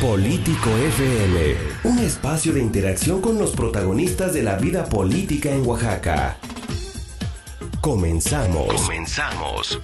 Político FM, un espacio de interacción con los protagonistas de la vida política en Oaxaca. Comenzamos. Comenzamos.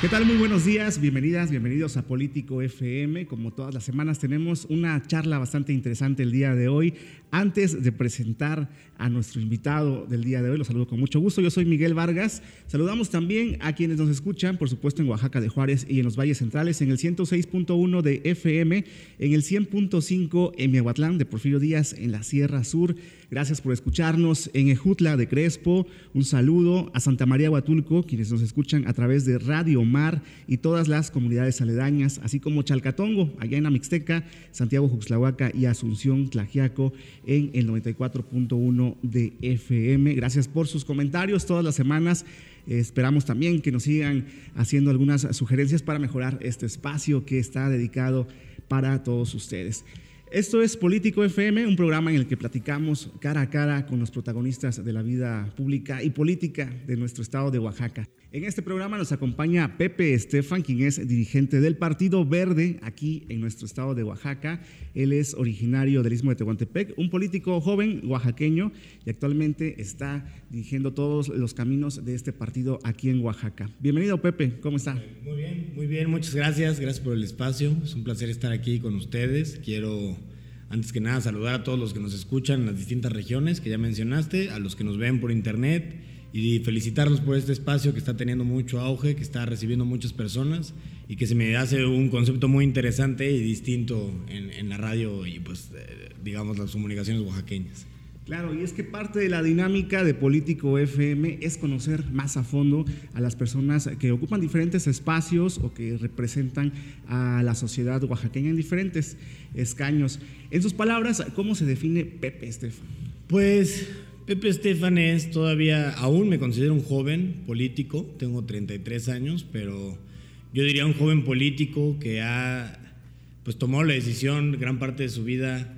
¿Qué tal? Muy buenos días, bienvenidas, bienvenidos a Político FM. Como todas las semanas tenemos una charla bastante interesante el día de hoy. Antes de presentar a nuestro invitado del día de hoy, los saludo con mucho gusto. Yo soy Miguel Vargas. Saludamos también a quienes nos escuchan, por supuesto, en Oaxaca de Juárez y en los valles centrales, en el 106.1 de FM, en el 100.5 en Miahuatlán de Porfirio Díaz, en la Sierra Sur. Gracias por escucharnos en Ejutla de Crespo. Un saludo a Santa María Huatulco, quienes nos escuchan a través de Radio Mar y todas las comunidades aledañas, así como Chalcatongo, allá en Amixteca, Santiago Juxlahuaca y Asunción Tlajiaco en el 94.1 de FM. Gracias por sus comentarios todas las semanas. Esperamos también que nos sigan haciendo algunas sugerencias para mejorar este espacio que está dedicado para todos ustedes. Esto es Político FM, un programa en el que platicamos cara a cara con los protagonistas de la vida pública y política de nuestro estado de Oaxaca. En este programa nos acompaña Pepe Estefan, quien es dirigente del Partido Verde aquí en nuestro estado de Oaxaca. Él es originario del Istmo de Tehuantepec, un político joven oaxaqueño y actualmente está dirigiendo todos los caminos de este partido aquí en Oaxaca. Bienvenido Pepe, ¿cómo está? Muy bien, muy bien, muchas gracias, gracias por el espacio. Es un placer estar aquí con ustedes. Quiero antes que nada saludar a todos los que nos escuchan en las distintas regiones que ya mencionaste, a los que nos ven por internet y felicitarlos por este espacio que está teniendo mucho auge, que está recibiendo muchas personas y que se me hace un concepto muy interesante y distinto en, la radio y pues eh, digamos las comunicaciones oaxaqueñas. Claro, y es que parte de la dinámica de Político FM es conocer más a fondo a las personas que ocupan diferentes espacios o que representan a la sociedad oaxaqueña en diferentes escaños. En sus palabras, ¿cómo se define Pepe Estefan? Pues Pepe Estefan es todavía, aún me considero un joven político, tengo 33 años, pero yo diría un joven político que ha pues tomado la decisión gran parte de su vida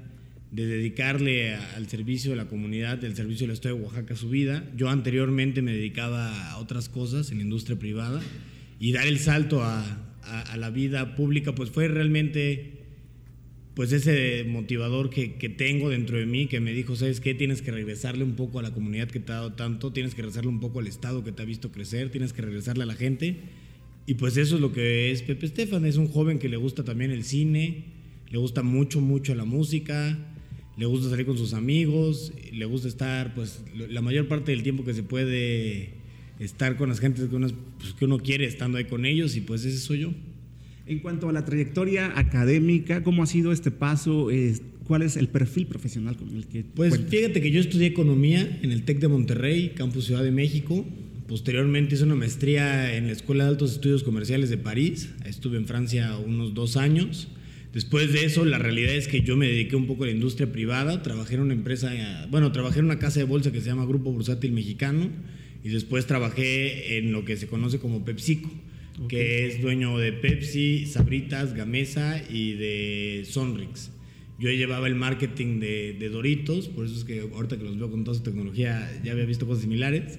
de dedicarle al servicio de la comunidad, del servicio del Estado de Oaxaca su vida. Yo anteriormente me dedicaba a otras cosas en la industria privada y dar el salto a, a la vida pública pues fue realmente pues ese motivador que, tengo dentro de mí que me dijo, ¿sabes qué? Tienes que regresarle un poco a la comunidad que te ha dado tanto, tienes que regresarle un poco al Estado que te ha visto crecer, tienes que regresarle a la gente. Y pues eso es lo que es Pepe Estefan, es un joven que le gusta también el cine, le gusta mucho, mucho la música, le gusta salir con sus amigos, le gusta estar, pues la mayor parte del tiempo que se puede estar con las gentes que uno, pues, que uno quiere estando ahí con ellos y pues ese soy yo. En cuanto a la trayectoria académica, ¿cómo ha sido este paso? ¿Cuál es el perfil profesional con el que... Pues fíjate que yo estudié economía en el TEC de Monterrey, Campus Ciudad de México. Posteriormente hice una maestría en la Escuela de Altos Estudios Comerciales de París. Estuve en Francia unos dos años. Después de eso, la realidad es que yo me dediqué un poco a la industria privada. Trabajé en una empresa, bueno, trabajé en una casa de bolsa que se llama Grupo Bursátil Mexicano y después trabajé en lo que se conoce como PepsiCo que es dueño de Pepsi, Sabritas, Gamesa y de Sonrix. Yo llevaba el marketing de, Doritos, por eso es que ahorita que los veo con toda su tecnología ya había visto cosas similares.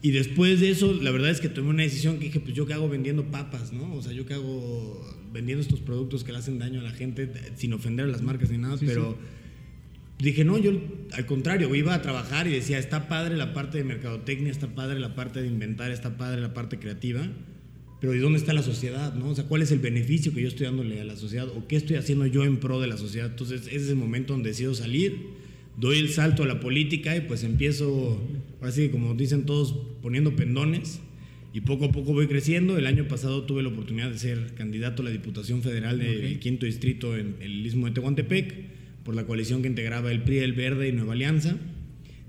Y después de eso, la verdad es que tomé una decisión que dije, pues yo qué hago vendiendo papas, ¿no? O sea, yo qué hago vendiendo estos productos que le hacen daño a la gente sin ofender a las marcas ni nada, pero dije, no, yo al contrario, iba a trabajar y decía, está padre la parte de mercadotecnia, está padre la parte de inventar, está padre la parte creativa pero ¿y dónde está la sociedad? ¿no? O sea, ¿cuál es el beneficio que yo estoy dándole a la sociedad? ¿O qué estoy haciendo yo en pro de la sociedad? Entonces, ese es el momento donde decido salir, doy el salto a la política y pues empiezo, así como dicen todos, poniendo pendones y poco a poco voy creciendo. El año pasado tuve la oportunidad de ser candidato a la Diputación Federal del quinto distrito en el Istmo de Tehuantepec por la coalición que integraba el PRI, el Verde y Nueva Alianza.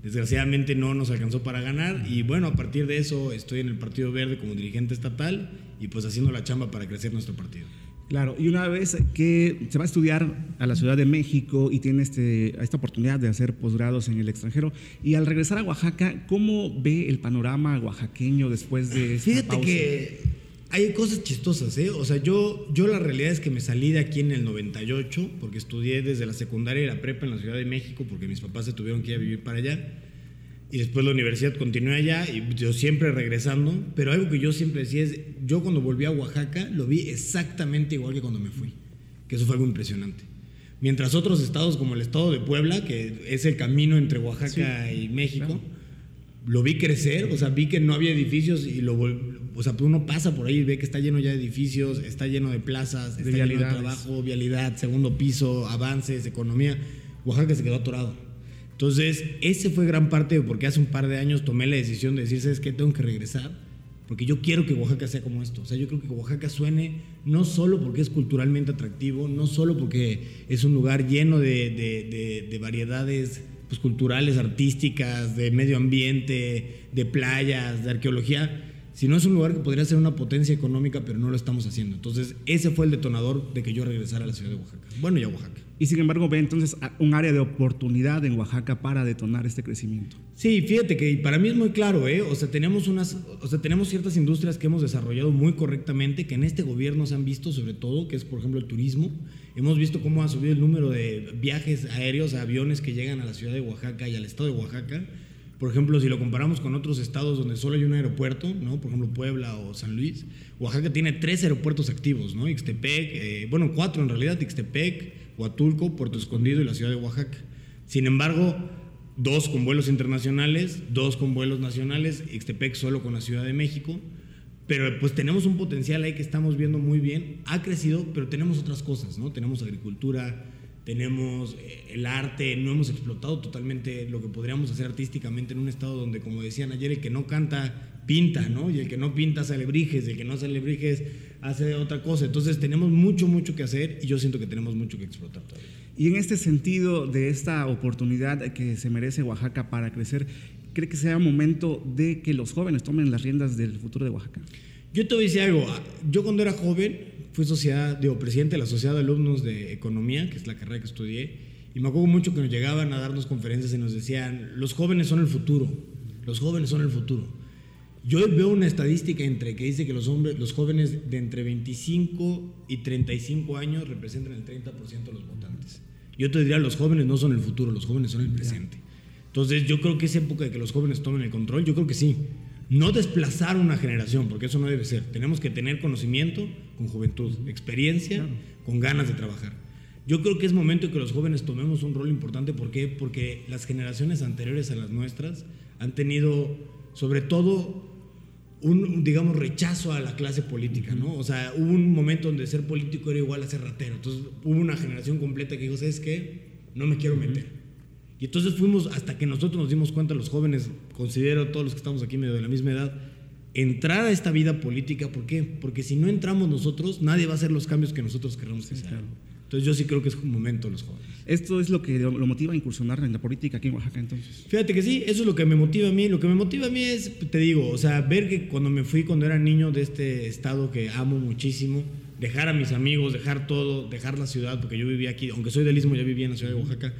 Desgraciadamente no nos alcanzó para ganar y bueno, a partir de eso estoy en el Partido Verde como dirigente estatal y pues haciendo la chamba para crecer nuestro partido. Claro, y una vez que se va a estudiar a la Ciudad de México y tiene este, esta oportunidad de hacer posgrados en el extranjero, y al regresar a Oaxaca, ¿cómo ve el panorama oaxaqueño después de esta Fíjate que hay cosas chistosas, ¿eh? O sea, yo, yo la realidad es que me salí de aquí en el 98, porque estudié desde la secundaria y la prepa en la Ciudad de México, porque mis papás se tuvieron que ir a vivir para allá. Y después la universidad continué allá y yo siempre regresando. Pero algo que yo siempre decía es, yo cuando volví a Oaxaca lo vi exactamente igual que cuando me fui. Que eso fue algo impresionante. Mientras otros estados como el estado de Puebla, que es el camino entre Oaxaca y México, lo vi crecer, o sea, vi que no había edificios y lo o sea, uno pasa por ahí y ve que está lleno ya de edificios, está lleno de plazas, está lleno de trabajo, vialidad, segundo piso, avances, economía. Oaxaca se quedó atorado. Entonces, ese fue gran parte de porque hace un par de años tomé la decisión de decir, ¿sabes qué? Tengo que regresar porque yo quiero que Oaxaca sea como esto. O sea, yo creo que Oaxaca suene no solo porque es culturalmente atractivo, no solo porque es un lugar lleno de, variedades pues, culturales, artísticas, de medio ambiente, de playas, de arqueología, sino es un lugar que podría ser una potencia económica, pero no lo estamos haciendo. Entonces, ese fue el detonador de que yo regresara a la ciudad de Oaxaca. Bueno, y a Oaxaca. Y sin embargo, ve entonces un área de oportunidad en Oaxaca para detonar este crecimiento. Sí, fíjate que para mí es muy claro, ¿eh? O sea, tenemos unas, o sea, tenemos ciertas industrias que hemos desarrollado muy correctamente, que en este gobierno se han visto, sobre todo, que es por ejemplo el turismo. Hemos visto cómo ha subido el número de viajes aéreos, aviones que llegan a la ciudad de Oaxaca y al estado de Oaxaca. Por ejemplo, si lo comparamos con otros estados donde solo hay un aeropuerto, ¿no? Por ejemplo, Puebla o San Luis, Oaxaca tiene tres aeropuertos activos, ¿no? Ixtepec, eh, bueno, cuatro en realidad, Ixtepec, Huatulco, Puerto Escondido y la ciudad de Oaxaca. Sin embargo, dos con vuelos internacionales, dos con vuelos nacionales, Ixtepec solo con la Ciudad de México. Pero pues tenemos un potencial ahí que estamos viendo muy bien. Ha crecido, pero tenemos otras cosas, ¿no? Tenemos agricultura, tenemos eh, el arte, no hemos explotado totalmente lo que podríamos hacer artísticamente en un estado donde, como decían ayer, el que no canta pinta, ¿no? Y el que no pinta hace alebrijes, y el que no hace alebrijes hace otra cosa. Entonces tenemos mucho, mucho que hacer y yo siento que tenemos mucho que explotar todavía. Y en este sentido de esta oportunidad que se merece Oaxaca para crecer, ¿cree que sea momento de que los jóvenes tomen las riendas del futuro de Oaxaca? Yo te voy a decir algo. Yo cuando era joven fui sociedad, digo, presidente de la Sociedad de Alumnos de Economía, que es la carrera que estudié, y me acuerdo mucho que nos llegaban a darnos conferencias y nos decían, los jóvenes son el futuro, los jóvenes son el futuro. Yo veo una estadística entre que dice que los hombres, los jóvenes de entre 25 y 35 años representan el 30% de los votantes. Yo te diría, los jóvenes no son el futuro, los jóvenes son el presente. Entonces, yo creo que es época de que los jóvenes tomen el control, yo creo que sí. No desplazar una generación, porque eso no debe ser. Tenemos que tener conocimiento con juventud, experiencia, con ganas de trabajar. Yo creo que es momento que los jóvenes tomemos un rol importante. ¿Por qué? Porque las generaciones anteriores a las nuestras han tenido, sobre todo, un, digamos, rechazo a la clase política, ¿no? O sea, hubo un momento donde ser político era igual a ser ratero. Entonces, hubo una generación completa que dijo, ¿sabes qué? No me quiero meter. Y entonces fuimos, hasta que nosotros nos dimos cuenta, los jóvenes, considero todos los que estamos aquí medio de la misma edad, entrar a esta vida política. ¿Por qué? Porque si no entramos nosotros, nadie va a hacer los cambios que nosotros queremos que sean. Entonces yo sí creo que es un momento los jóvenes. ¿Esto es lo que lo motiva a incursionar en la política aquí en Oaxaca entonces? Fíjate que sí, eso es lo que me motiva a mí. Lo que me motiva a mí es, te digo, o sea, ver que cuando me fui, cuando era niño de este estado que amo muchísimo, dejar a mis amigos, dejar todo, dejar la ciudad, porque yo vivía aquí, aunque soy del Istmo, ya vivía en la ciudad de Oaxaca,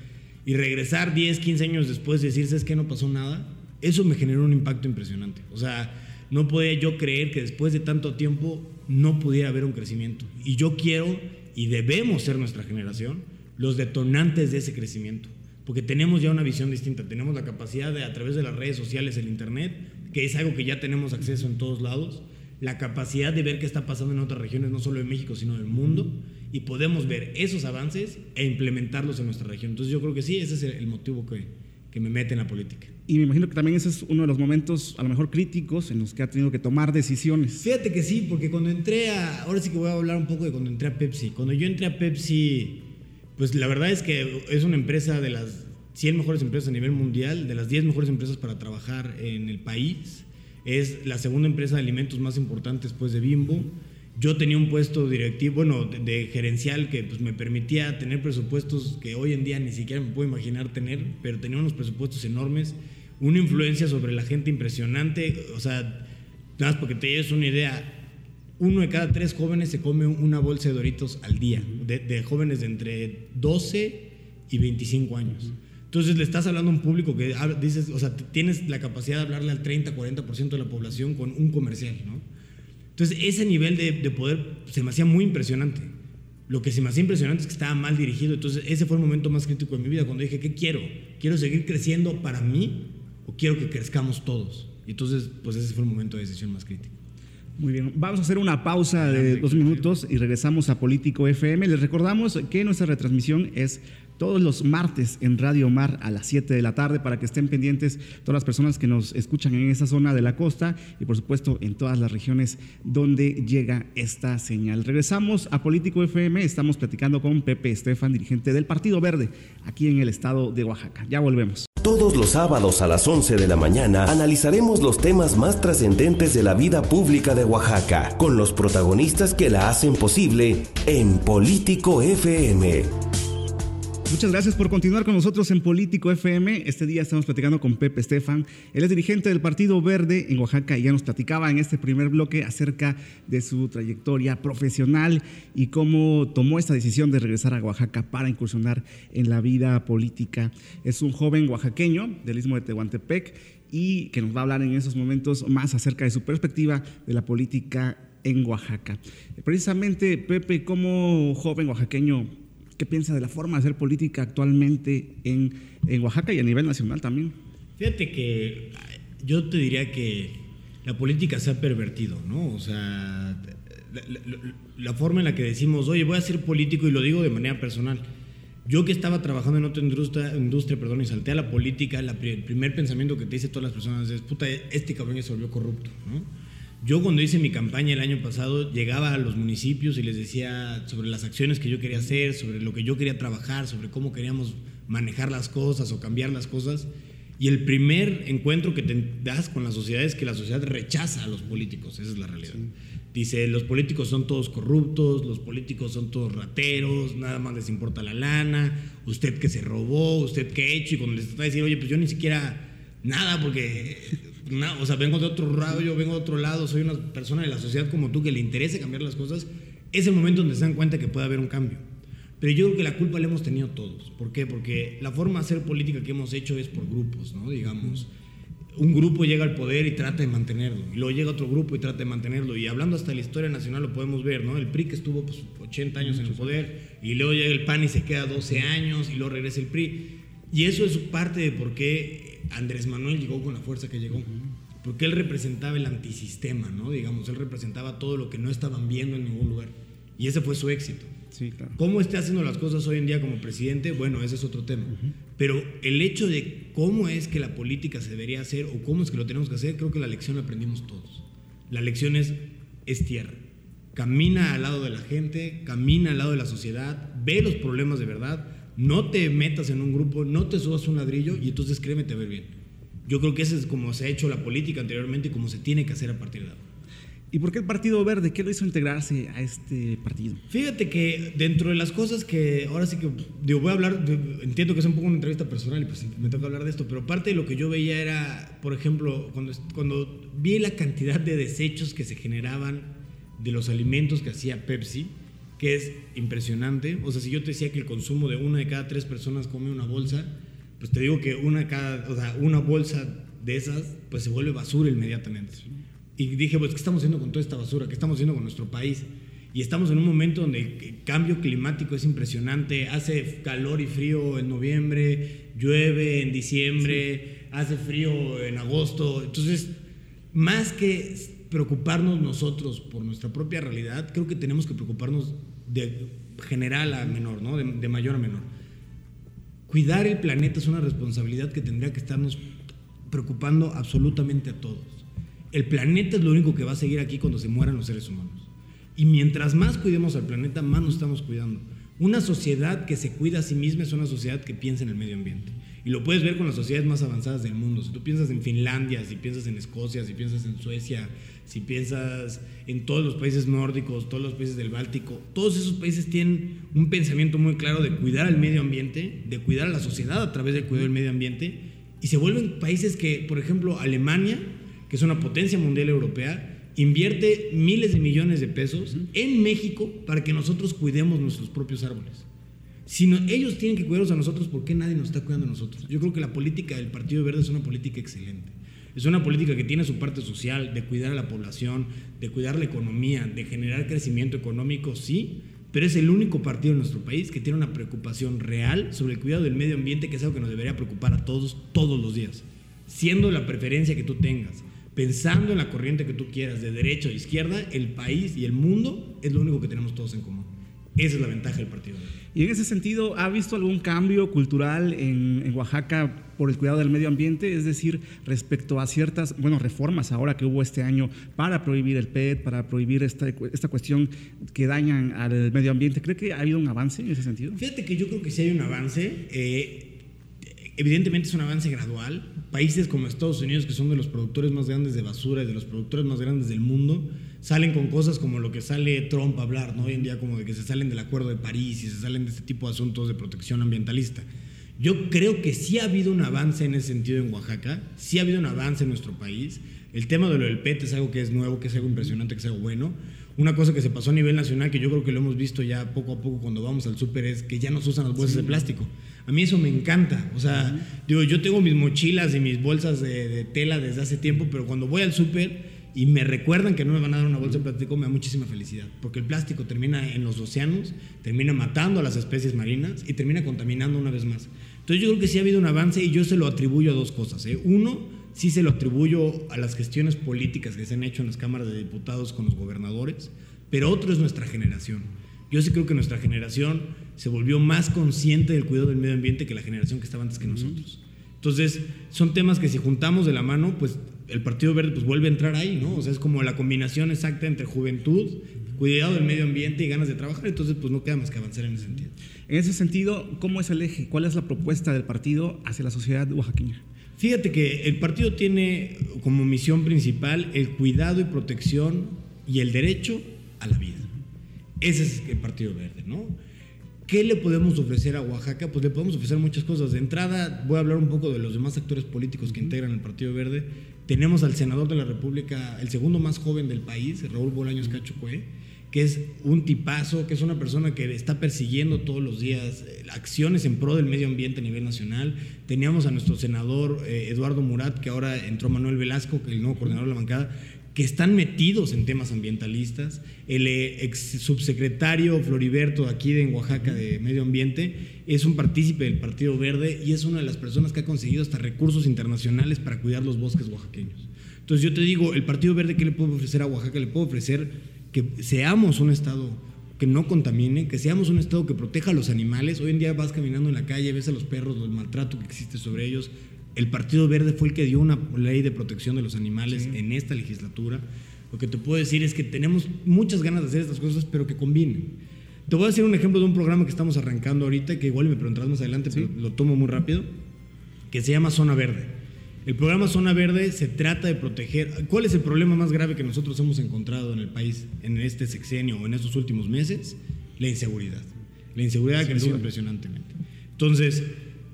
y regresar 10, 15 años después y decir, ¿sabes qué? No pasó nada. Eso me generó un impacto impresionante. O sea, no podía yo creer que después de tanto tiempo no pudiera haber un crecimiento. Y yo quiero y debemos ser nuestra generación los detonantes de ese crecimiento, porque tenemos ya una visión distinta, tenemos la capacidad de a través de las redes sociales, el Internet, que es algo que ya tenemos acceso en todos lados, la capacidad de ver qué está pasando en otras regiones, no solo en México, sino en el mundo, y podemos ver esos avances e implementarlos en nuestra región. Entonces yo creo que sí, ese es el motivo que, que me mete en la política. Y me imagino que también ese es uno de los momentos a lo mejor críticos en los que ha tenido que tomar decisiones. Fíjate que sí, porque cuando entré a, ahora sí que voy a hablar un poco de cuando entré a Pepsi. Cuando yo entré a Pepsi, pues la verdad es que es una empresa de las 100 mejores empresas a nivel mundial, de las 10 mejores empresas para trabajar en el país. Es la segunda empresa de alimentos más importante después de Bimbo. Yo tenía un puesto directivo, bueno, de, gerencial que pues, me permitía tener presupuestos que hoy en día ni siquiera me puedo imaginar tener, pero tenía unos presupuestos enormes, una influencia sobre la gente impresionante, o sea, nada más porque te lleves una idea, uno de cada tres jóvenes se come una bolsa de doritos al día, de, jóvenes de entre 12 y 25 años. Entonces le estás hablando a un público que dices, o sea, tienes la capacidad de hablarle al 30, 40% de la población con un comercial, ¿no? Entonces, ese nivel de, poder se me hacía muy impresionante. Lo que se me hacía impresionante es que estaba mal dirigido. Entonces, ese fue el momento más crítico de mi vida, cuando dije, ¿qué quiero? ¿Quiero seguir creciendo para mí o quiero que crezcamos todos? Y entonces, pues ese fue el momento de decisión más crítico. Muy bien, vamos a hacer una pausa de dos minutos y regresamos a Político FM. Les recordamos que nuestra retransmisión es todos los martes en Radio Mar a las 7 de la tarde para que estén pendientes todas las personas que nos escuchan en esa zona de la costa y por supuesto en todas las regiones donde llega esta señal. Regresamos a Político FM, estamos platicando con Pepe Estefan, dirigente del Partido Verde aquí en el estado de Oaxaca. Ya volvemos. Todos los sábados a las 11 de la mañana analizaremos los temas más trascendentes de la vida pública de Oaxaca, con los protagonistas que la hacen posible en Político FM. Muchas gracias por continuar con nosotros en Político FM. Este día estamos platicando con Pepe Estefan. Él es dirigente del Partido Verde en Oaxaca y ya nos platicaba en este primer bloque acerca de su trayectoria profesional y cómo tomó esta decisión de regresar a Oaxaca para incursionar en la vida política. Es un joven oaxaqueño del istmo de Tehuantepec y que nos va a hablar en esos momentos más acerca de su perspectiva de la política en Oaxaca. Precisamente, Pepe, como joven oaxaqueño, ¿Qué piensa de la forma de hacer política actualmente en, en Oaxaca y a nivel nacional también? Fíjate que yo te diría que la política se ha pervertido, ¿no? O sea, la, forma en la que decimos, oye, voy a ser político y lo digo de manera personal. Yo que estaba trabajando en otra industria, perdón, y salté a la política, el primer pensamiento que te dice todas las personas es, puta, este cabrón ya se volvió corrupto, ¿no? Yo cuando hice mi campaña el año pasado llegaba a los municipios y les decía sobre las acciones que yo quería hacer, sobre lo que yo quería trabajar, sobre cómo queríamos manejar las cosas o cambiar las cosas. Y el primer encuentro que te das con la sociedad es que la sociedad rechaza a los políticos, esa es la realidad. Dice, los políticos son todos corruptos, los políticos son todos rateros, nada más les importa la lana, usted que se robó, usted que ha hecho, y cuando les está diciendo, oye, pues yo ni siquiera nada, porque o sea, vengo de otro lado, yo vengo de otro lado, soy una persona de la sociedad como tú que le interesa cambiar las cosas, es el momento donde se dan cuenta que puede haber un cambio. Pero yo creo que la culpa la hemos tenido todos. ¿Por qué? Porque la forma de hacer política que hemos hecho es por grupos, ¿no? Digamos, un grupo llega al poder y trata de mantenerlo, y luego llega otro grupo y trata de mantenerlo. Y hablando hasta de la historia nacional lo podemos ver, ¿no? El PRI que estuvo pues, 80 años en el poder, y luego llega el PAN y se queda 12 años, y luego regresa el PRI. Y eso es parte de por qué Andrés Manuel llegó con la fuerza que llegó. Porque él representaba el antisistema, ¿no? Digamos, él representaba todo lo que no estaban viendo en ningún lugar. Y ese fue su éxito. Sí, claro. ¿Cómo esté haciendo las cosas hoy en día como presidente? Bueno, ese es otro tema. Pero el hecho de cómo es que la política se debería hacer o cómo es que lo tenemos que hacer, creo que la lección la aprendimos todos. La lección es, es tierra. Camina al lado de la gente, camina al lado de la sociedad, ve los problemas de verdad, no te metas en un grupo, no te subas un ladrillo y entonces créeme te ver bien. Yo creo que eso es como se ha hecho la política anteriormente y como se tiene que hacer a partir de ahora. ¿Y por qué el Partido Verde? ¿Qué lo hizo integrarse a este partido? Fíjate que dentro de las cosas que ahora sí que digo, voy a hablar, entiendo que es un poco una entrevista personal y pues me toca hablar de esto, pero parte de lo que yo veía era, por ejemplo, cuando, cuando vi la cantidad de desechos que se generaban de los alimentos que hacía Pepsi, que es impresionante. O sea, si yo te decía que el consumo de una de cada tres personas come una bolsa, pues te digo que una, cada, o sea, una bolsa de esas, pues se vuelve basura inmediatamente. Y dije, pues, ¿qué estamos haciendo con toda esta basura? ¿Qué estamos haciendo con nuestro país? Y estamos en un momento donde el cambio climático es impresionante. Hace calor y frío en noviembre, llueve en diciembre, hace frío en agosto. Entonces, más que preocuparnos nosotros por nuestra propia realidad, creo que tenemos que preocuparnos de general a menor, ¿no? de, mayor a menor. Cuidar el planeta es una responsabilidad que tendría que estarnos preocupando absolutamente a todos. El planeta es lo único que va a seguir aquí cuando se mueran los seres humanos. Y mientras más cuidemos al planeta, más nos estamos cuidando. Una sociedad que se cuida a sí misma es una sociedad que piensa en el medio ambiente. Y lo puedes ver con las sociedades más avanzadas del mundo. Si tú piensas en Finlandia, si piensas en Escocia, si piensas en Suecia, si piensas en todos los países nórdicos, todos los países del Báltico, todos esos países tienen un pensamiento muy claro de cuidar al medio ambiente, de cuidar a la sociedad a través del cuidado del medio ambiente, y se vuelven países que, por ejemplo, Alemania, que es una potencia mundial europea, invierte miles de millones de pesos en México para que nosotros cuidemos nuestros propios árboles. Si ellos tienen que cuidarnos a nosotros, ¿por qué nadie nos está cuidando a nosotros? Yo creo que la política del Partido Verde es una política excelente. Es una política que tiene su parte social, de cuidar a la población, de cuidar la economía, de generar crecimiento económico, sí, pero es el único partido en nuestro país que tiene una preocupación real sobre el cuidado del medio ambiente, que es algo que nos debería preocupar a todos todos los días, siendo la preferencia que tú tengas. pensando en la corriente que tú quieras, de derecha o izquierda, el país y el mundo es lo único que tenemos todos en común. Esa es la ventaja del Partido. Y en ese sentido, ¿ha visto algún cambio cultural en, Oaxaca por el cuidado del medio ambiente? Es decir, respecto a ciertas, bueno, reformas ahora que hubo este año para prohibir el PET, para prohibir esta, esta cuestión que dañan al medio ambiente. ¿Cree que ha habido un avance en ese sentido? Fíjate que yo creo que sí hay un avance. Eh, evidentemente es un avance gradual. Países como Estados Unidos, que son de los productores más grandes de basura y de los productores más grandes del mundo, salen con cosas como lo que sale Trump a hablar, ¿no? Hoy en día como de que se salen del Acuerdo de París y se salen de este tipo de asuntos de protección ambientalista. Yo creo que sí ha habido un avance en ese sentido en Oaxaca, sí ha habido un avance en nuestro país. El tema de lo del PET es algo que es nuevo, que es algo impresionante, que es algo bueno. Una cosa que se pasó a nivel nacional, que yo creo que lo hemos visto ya poco a poco cuando vamos al súper, es que ya no se usan las bolsas de plástico. A mí eso me encanta. O sea, digo, yo tengo mis mochilas y mis bolsas de, de tela desde hace tiempo, pero cuando voy al súper y me recuerdan que no me van a dar una bolsa de plástico, me da muchísima felicidad, porque el plástico termina en los océanos, termina matando a las especies marinas y termina contaminando una vez más. Entonces yo creo que sí ha habido un avance y yo se lo atribuyo a dos cosas. ¿eh? Uno, sí se lo atribuyo a las gestiones políticas que se han hecho en las cámaras de diputados con los gobernadores, pero otro es nuestra generación. Yo sí creo que nuestra generación se volvió más consciente del cuidado del medio ambiente que la generación que estaba antes que nosotros. Entonces, son temas que si juntamos de la mano, pues el Partido Verde pues vuelve a entrar ahí, ¿no? O sea, es como la combinación exacta entre juventud, cuidado del medio ambiente y ganas de trabajar, entonces pues no queda más que avanzar en ese sentido. En ese sentido, ¿cómo es el eje? ¿Cuál es la propuesta del partido hacia la sociedad oaxaqueña? Fíjate que el partido tiene como misión principal el cuidado y protección y el derecho a la vida. Ese es el Partido Verde, ¿no? ¿Qué le podemos ofrecer a Oaxaca? Pues le podemos ofrecer muchas cosas. De entrada, voy a hablar un poco de los demás actores políticos que integran el Partido Verde. Tenemos al senador de la República, el segundo más joven del país, Raúl Bolaños Cachucue, que es un tipazo, que es una persona que está persiguiendo todos los días eh, acciones en pro del medio ambiente a nivel nacional. Teníamos a nuestro senador eh, Eduardo Murat, que ahora entró Manuel Velasco, que es el nuevo coordinador de la bancada, están metidos en temas ambientalistas. El eh, ex subsecretario Floriberto aquí de Oaxaca de Medio Ambiente es un partícipe del Partido Verde y es una de las personas que ha conseguido hasta recursos internacionales para cuidar los bosques oaxaqueños. Entonces yo te digo, el Partido Verde, ¿qué le puede ofrecer a Oaxaca? Le puede ofrecer que seamos un Estado que no contamine, que seamos un Estado que proteja a los animales. Hoy en día vas caminando en la calle, ves a los perros, el maltrato que existe sobre ellos, el Partido Verde fue el que dio una ley de protección de los animales en esta legislatura. Lo que te puedo decir es que tenemos muchas ganas de hacer estas cosas, pero que combinen. Te voy a decir un ejemplo de un programa que estamos arrancando ahorita, que igual me preguntarás más adelante, pero lo tomo muy rápido, que se llama Zona Verde. El programa Zona Verde se trata de proteger. ¿Cuál es el problema más grave que nosotros hemos encontrado en el país en este sexenio o en estos últimos meses? La inseguridad. La inseguridad ha crecido impresionantemente. Entonces,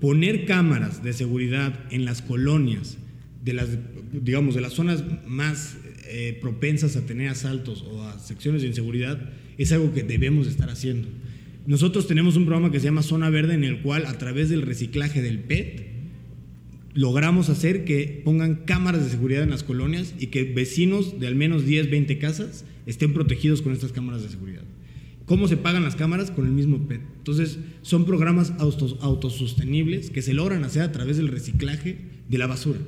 poner cámaras de seguridad en las colonias, de las, digamos, de las zonas más eh, propensas a tener asaltos o a secciones de inseguridad, es algo que debemos estar haciendo. Nosotros tenemos un programa que se llama Zona Verde en el cual a través del reciclaje del PET logramos hacer que pongan cámaras de seguridad en las colonias y que vecinos de al menos 10, 20 casas estén protegidos con estas cámaras de seguridad. ¿Cómo se pagan las cámaras? Con el mismo PET. Entonces, son programas autosostenibles que se logran hacer a través del reciclaje de la basura.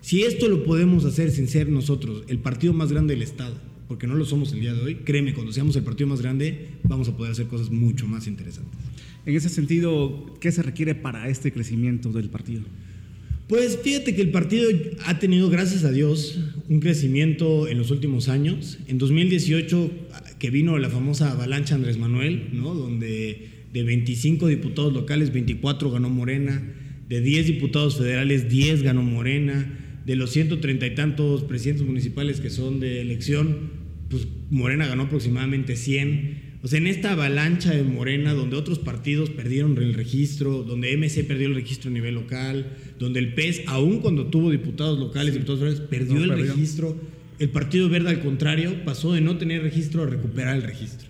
Si esto lo podemos hacer sin ser nosotros el partido más grande del Estado, porque no lo somos el día de hoy, créeme, cuando seamos el partido más grande, vamos a poder hacer cosas mucho más interesantes. En ese sentido, ¿qué se requiere para este crecimiento del partido? Pues fíjate que el partido ha tenido, gracias a Dios, un crecimiento en los últimos años. En 2018, que vino la famosa avalancha Andrés Manuel, ¿no? donde de 25 diputados locales, 24 ganó Morena, de 10 diputados federales, 10 ganó Morena, de los 130 y tantos presidentes municipales que son de elección, pues Morena ganó aproximadamente 100. O sea, en esta avalancha de Morena, donde otros partidos perdieron el registro, donde MC perdió el registro a nivel local, donde el PES, aún cuando tuvo diputados locales, diputados federales, perdió el registro, el Partido Verde, al contrario, pasó de no tener registro a recuperar el registro.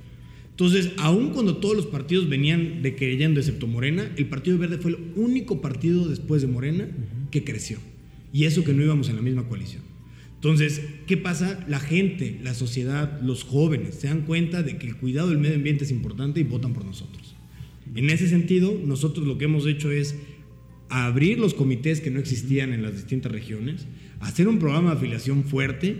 Entonces, aún cuando todos los partidos venían decreyendo, excepto Morena, el Partido Verde fue el único partido después de Morena que creció. Y eso que no íbamos en la misma coalición. Entonces, ¿qué pasa? La gente, la sociedad, los jóvenes se dan cuenta de que el cuidado del medio ambiente es importante y votan por nosotros. En ese sentido, nosotros lo que hemos hecho es abrir los comités que no existían en las distintas regiones, hacer un programa de afiliación fuerte,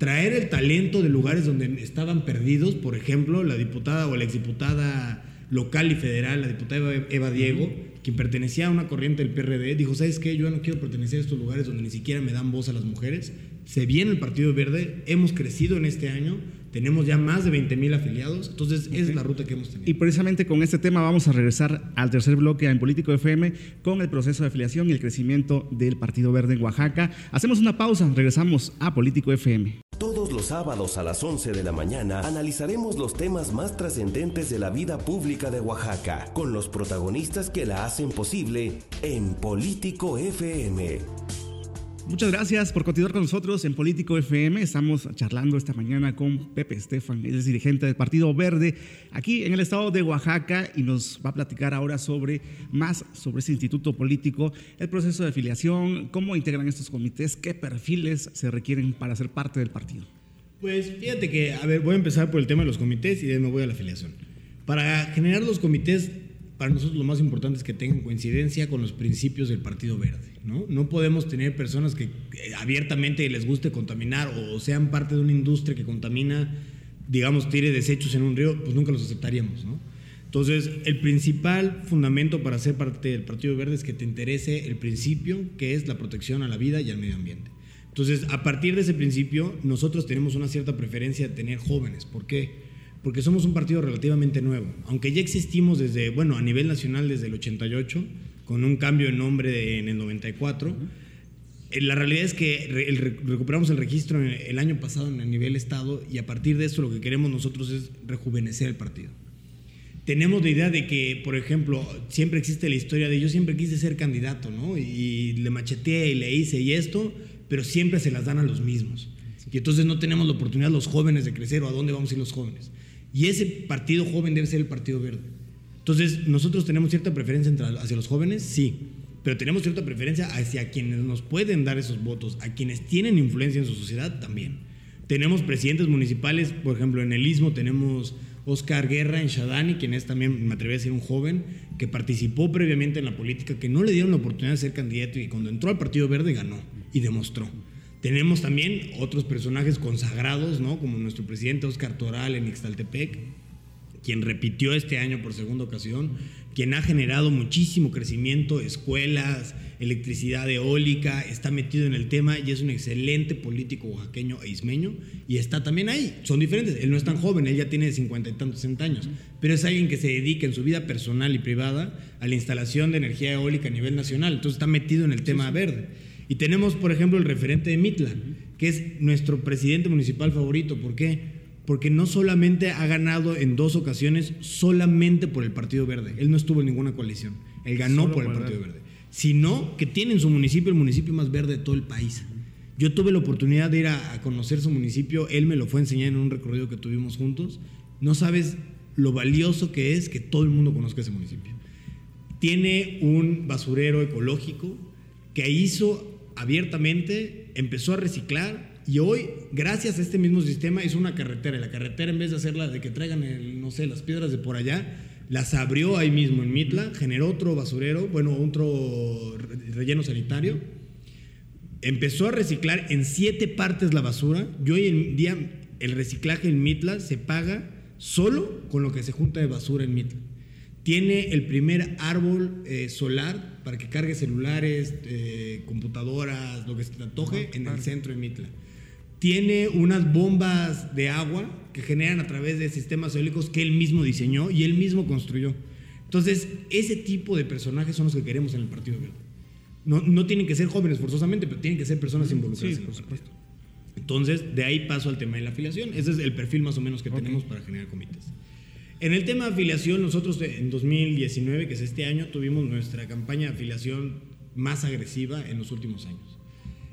traer el talento de lugares donde estaban perdidos, por ejemplo, la diputada o la exdiputada local y federal, la diputada Eva Diego, quien pertenecía a una corriente del PRD, dijo, ¿sabes qué? Yo no quiero pertenecer a estos lugares donde ni siquiera me dan voz a las mujeres. Se viene el Partido Verde, hemos crecido en este año, tenemos ya más de 20 mil afiliados, entonces esa es la ruta que hemos tenido. Y precisamente con este tema vamos a regresar al tercer bloque en Político FM con el proceso de afiliación y el crecimiento del Partido Verde en Oaxaca. Hacemos una pausa, regresamos a Político FM. Los sábados a las 11 de la mañana analizaremos los temas más trascendentes de la vida pública de Oaxaca con los protagonistas que la hacen posible en Político FM. Muchas gracias por continuar con nosotros en Político FM. Estamos charlando esta mañana con Pepe Estefan, él es dirigente del Partido Verde aquí en el estado de Oaxaca y nos va a platicar ahora sobre más sobre ese instituto político, el proceso de afiliación, cómo integran estos comités, qué perfiles se requieren para ser parte del partido. Pues fíjate que, a ver, voy a empezar por el tema de los comités y de me voy a la afiliación. Para generar los comités para nosotros lo más importante es que tengan coincidencia con los principios del Partido Verde. ¿no? no podemos tener personas que abiertamente les guste contaminar o sean parte de una industria que contamina, digamos, tire desechos en un río, pues nunca los aceptaríamos. ¿no? Entonces, el principal fundamento para ser parte del Partido Verde es que te interese el principio que es la protección a la vida y al medio ambiente. Entonces, a partir de ese principio, nosotros tenemos una cierta preferencia de tener jóvenes. ¿Por qué? porque somos un partido relativamente nuevo. Aunque ya existimos desde, bueno, a nivel nacional desde el 88, con un cambio de nombre en el 94, eh, la realidad es que recuperamos el registro el año pasado en el nivel estado y a partir de eso lo que queremos nosotros es rejuvenecer el partido. Tenemos la idea de que, por ejemplo, siempre existe la historia de yo siempre quise ser candidato, ¿no? Y le macheteé y le hice y esto, pero siempre se las dan a los mismos. Y entonces no tenemos la oportunidad los jóvenes de crecer o a dónde vamos a ir los jóvenes. Y ese partido joven debe ser el Partido Verde. Entonces, nosotros tenemos cierta preferencia hacia los jóvenes, sí, pero tenemos cierta preferencia hacia quienes nos pueden dar esos votos, a quienes tienen influencia en su sociedad también. Tenemos presidentes municipales, por ejemplo, en el Istmo tenemos Oscar Guerra en Shadani, quien es también, me atrevo a decir, un joven que participó previamente en la política, que no le dieron la oportunidad de ser candidato y cuando entró al Partido Verde ganó y demostró. Tenemos también otros personajes consagrados, ¿no? Como nuestro presidente Oscar Toral en Ixtaltepec, quien repitió este año por segunda ocasión, quien ha generado muchísimo crecimiento, escuelas, electricidad eólica, está metido en el tema y es un excelente político oaxaqueño e ismeño y está también ahí. Son diferentes, él no es tan joven, él ya tiene cincuenta y tantos, años, pero es alguien que se dedica en su vida personal y privada a la instalación de energía eólica a nivel nacional, entonces está metido en el tema verde. Y tenemos, por ejemplo, el referente de Mitla, que es nuestro presidente municipal favorito. ¿Por qué? Porque no solamente ha ganado en dos ocasiones solamente por el Partido Verde. Él no estuvo en ninguna coalición. Él ganó por el Partido Verde. Sino que tiene en su municipio el municipio más verde de todo el país. Yo tuve la oportunidad de ir a, conocer su municipio. Él me lo fue a enseñar en un recorrido que tuvimos juntos. No sabes lo valioso que es que todo el mundo conozca ese municipio. Tiene un basurero ecológico que hizo abiertamente, empezó a reciclar y hoy, gracias a este mismo sistema, hizo una carretera. Y la carretera, en vez de hacerla de que traigan, el, no sé, las piedras de por allá, las abrió ahí mismo en Mitla, generó otro basurero, bueno, otro relleno sanitario. Empezó a reciclar en siete partes la basura. Y hoy en día el reciclaje en Mitla se paga solo con lo que se junta de basura en Mitla. Tiene el primer árbol eh, solar para que cargue celulares, eh, computadoras, lo que se te antoje en el centro de Mitla. Tiene unas bombas de agua que generan a través de sistemas eólicos que él mismo diseñó y él mismo construyó. Entonces, ese tipo de personajes son los que queremos en el Partido Verde. No, no tienen que ser jóvenes forzosamente, pero tienen que ser personas involucradas. Sí, por supuesto. Entonces, de ahí paso al tema de la afiliación. Ese es el perfil más o menos que tenemos para generar comités. En el tema de afiliación, nosotros en 2019, que es este año, tuvimos nuestra campaña de afiliación más agresiva en los últimos años.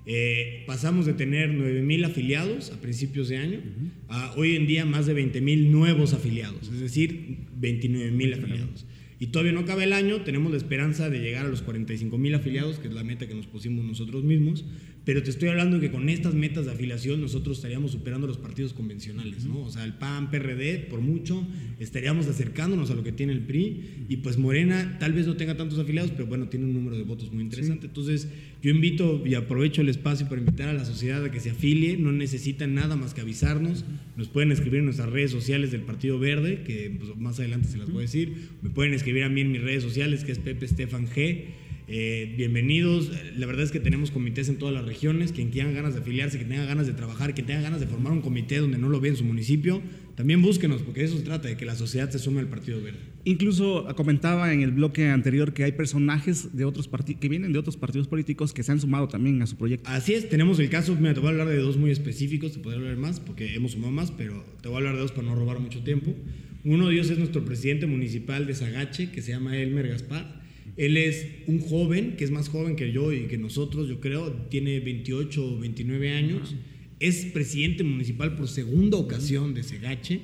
Eh, pasamos de tener 9.000 afiliados a principios de año a hoy en día más de 20.000 nuevos afiliados, es decir, 29.000 afiliados. Y todavía no acaba el año, tenemos la esperanza de llegar a los 45.000 afiliados, que es la meta que nos pusimos nosotros mismos, pero te estoy hablando de que con estas metas de afiliación nosotros estaríamos superando los partidos convencionales, ¿no? O sea, el PAN, PRD, por mucho, estaríamos acercándonos a lo que tiene el PRI y pues Morena tal vez no tenga tantos afiliados, pero bueno, tiene un número de votos muy interesante. Entonces, yo invito y aprovecho el espacio para invitar a la sociedad a que se afilie, no necesitan nada más que avisarnos, nos pueden escribir en nuestras redes sociales del Partido Verde, que pues, más adelante se las voy a decir, me pueden escribir a mí en mis redes sociales, que es Pepe Stefan G. Eh, bienvenidos. La verdad es que tenemos comités en todas las regiones. Quien tenga ganas de afiliarse, quien tenga ganas de trabajar, quien tenga ganas de formar un comité donde no lo ve en su municipio, también búsquenos, porque eso se trata, de que la sociedad se sume al Partido Verde. Incluso comentaba en el bloque anterior que hay personajes de otros partidos que vienen de otros partidos políticos que se han sumado también a su proyecto. Así es, tenemos el caso, me te voy a hablar de dos muy específicos, te podría hablar más, porque hemos sumado más, pero te voy a hablar de dos para no robar mucho tiempo. Uno de ellos es nuestro presidente municipal de Sagache, que se llama Elmer Gaspar él es un joven, que es más joven que yo y que nosotros, yo creo, tiene 28 o 29 años. Es presidente municipal por segunda ocasión de Segache.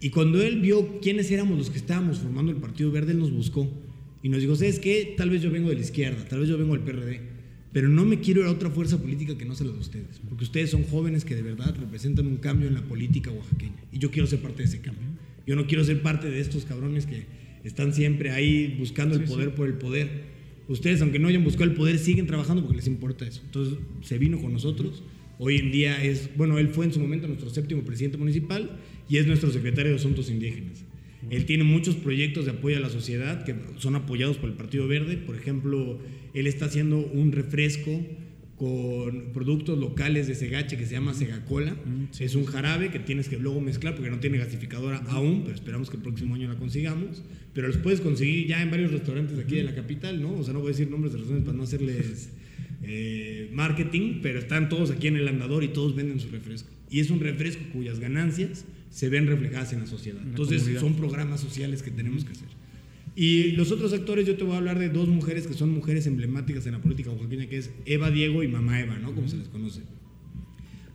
Y cuando él vio quiénes éramos los que estábamos formando el Partido Verde, él nos buscó. Y nos dijo, ¿sabes qué? Tal vez yo vengo de la izquierda, tal vez yo vengo del PRD. Pero no me quiero ir a otra fuerza política que no sea la de ustedes. Porque ustedes son jóvenes que de verdad representan un cambio en la política oaxaqueña. Y yo quiero ser parte de ese cambio. Yo no quiero ser parte de estos cabrones que están siempre ahí buscando el poder por el poder. Ustedes, aunque no hayan buscado el poder, siguen trabajando porque les importa eso. Entonces, se vino con nosotros. Hoy en día es, bueno, él fue en su momento nuestro séptimo presidente municipal y es nuestro secretario de Asuntos Indígenas. Él tiene muchos proyectos de apoyo a la sociedad que son apoyados por el Partido Verde. Por ejemplo, él está haciendo un refresco con productos locales de Segache que se llama Segacola. Mm, es un jarabe que tienes que luego mezclar porque no tiene gasificadora aún, pero esperamos que el próximo año la consigamos. Pero los puedes conseguir ya en varios restaurantes aquí de la capital, ¿no? O sea, no voy a decir nombres de restaurantes para no hacerles eh, marketing, pero están todos aquí en el andador y todos venden su refresco. Y es un refresco cuyas ganancias se ven reflejadas en la sociedad. Entonces, son programas sociales que tenemos que hacer. Y los otros actores, yo te voy a hablar de dos mujeres que son mujeres emblemáticas en la política oaxaqueña, que es Eva Diego y Mamá Eva, ¿no? Como se les conoce.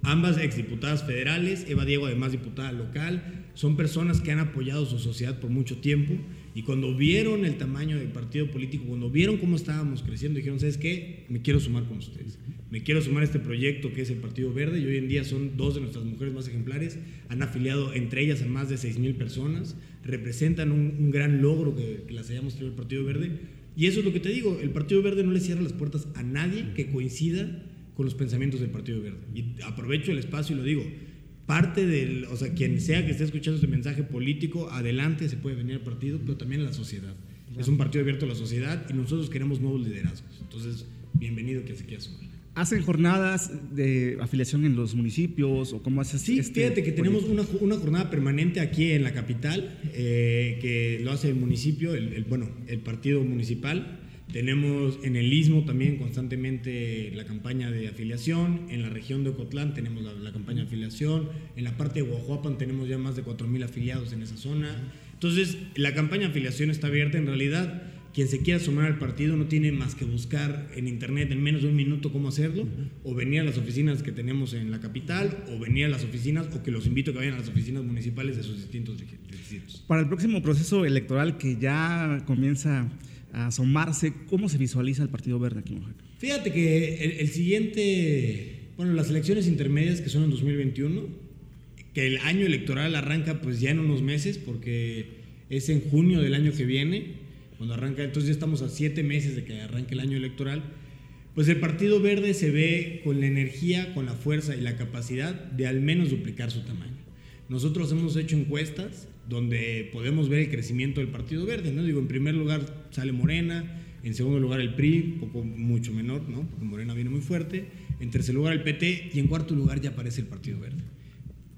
Ambas exdiputadas federales, Eva Diego además diputada local, son personas que han apoyado su sociedad por mucho tiempo y cuando vieron el tamaño del partido político, cuando vieron cómo estábamos creciendo, dijeron, ¿sabes qué? Me quiero sumar con ustedes. Me quiero sumar a este proyecto que es el Partido Verde y hoy en día son dos de nuestras mujeres más ejemplares. Han afiliado entre ellas a más de 6.000 personas. Representan un, gran logro que, las hayamos tenido el Partido Verde. Y eso es lo que te digo, el Partido Verde no le cierra las puertas a nadie que coincida con los pensamientos del Partido Verde. Y aprovecho el espacio y lo digo, parte del, o sea, quien sea que esté escuchando este mensaje político, adelante se puede venir al partido, pero también a la sociedad. Es un partido abierto a la sociedad y nosotros queremos nuevos liderazgos. Entonces, bienvenido que se quiera sumar. ¿Hacen jornadas de afiliación en los municipios o cómo haces? Sí, este fíjate que tenemos una, una, jornada permanente aquí en la capital eh, que lo hace el municipio, el, bueno, el partido municipal. Tenemos en el Istmo también constantemente la campaña de afiliación. En la región de Ocotlán tenemos la, campaña de afiliación. En la parte de Guajuapan tenemos ya más de 4.000 afiliados en esa zona. Entonces, la campaña de afiliación está abierta en realidad quien se quiera sumar al partido no tiene más que buscar en internet en menos de un minuto cómo hacerlo, o venir a las oficinas que tenemos en la capital, o venir a las oficinas, o que los invito a que vayan a las oficinas municipales de sus distintos distritos. Para el próximo proceso electoral que ya comienza a asomarse, ¿cómo se visualiza el Partido Verde aquí en Oaxaca? Fíjate que el, el siguiente, bueno, las elecciones intermedias que son en 2021, que el año electoral arranca pues ya en unos meses, porque es en junio del año que viene cuando arranca, entonces ya estamos a siete meses de que arranque el año electoral, pues el Partido Verde se ve con la energía, con la fuerza y la capacidad de al menos duplicar su tamaño. Nosotros hemos hecho encuestas donde podemos ver el crecimiento del Partido Verde, ¿no? Digo, en primer lugar sale Morena, en segundo lugar el PRI, poco mucho menor, ¿no? Porque Morena viene muy fuerte, en tercer lugar el PT y en cuarto lugar ya aparece el Partido Verde.